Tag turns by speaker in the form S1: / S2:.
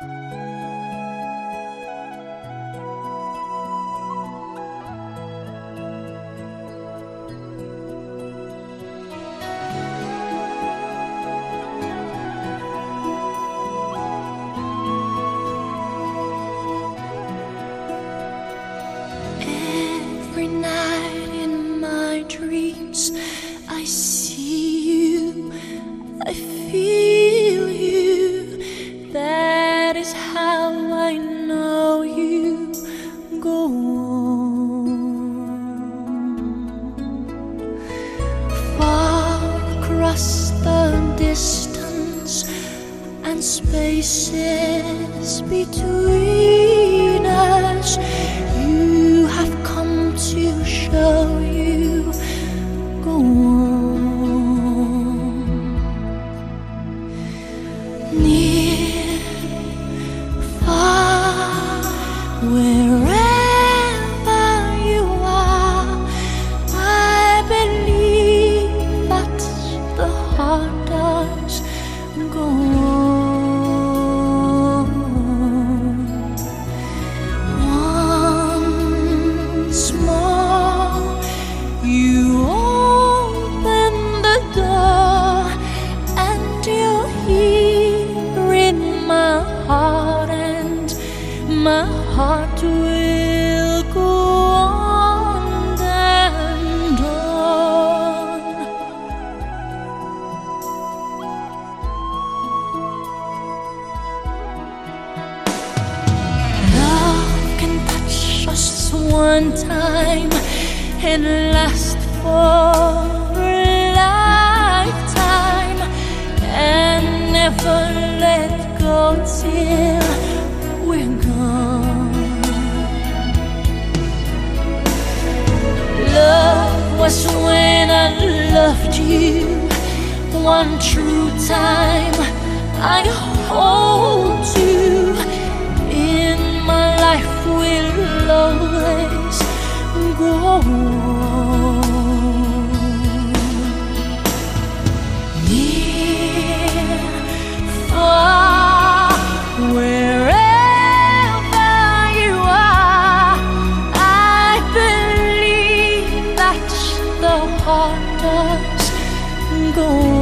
S1: Música Across the distance and spaces between us, you have come to show you go on. Near, far, wherever my heart will go on and on. Love can touch us one time and last for never let go till you one true time. I hold you in my life will always go on. Near, far, wherever you are, I believe that the heart does go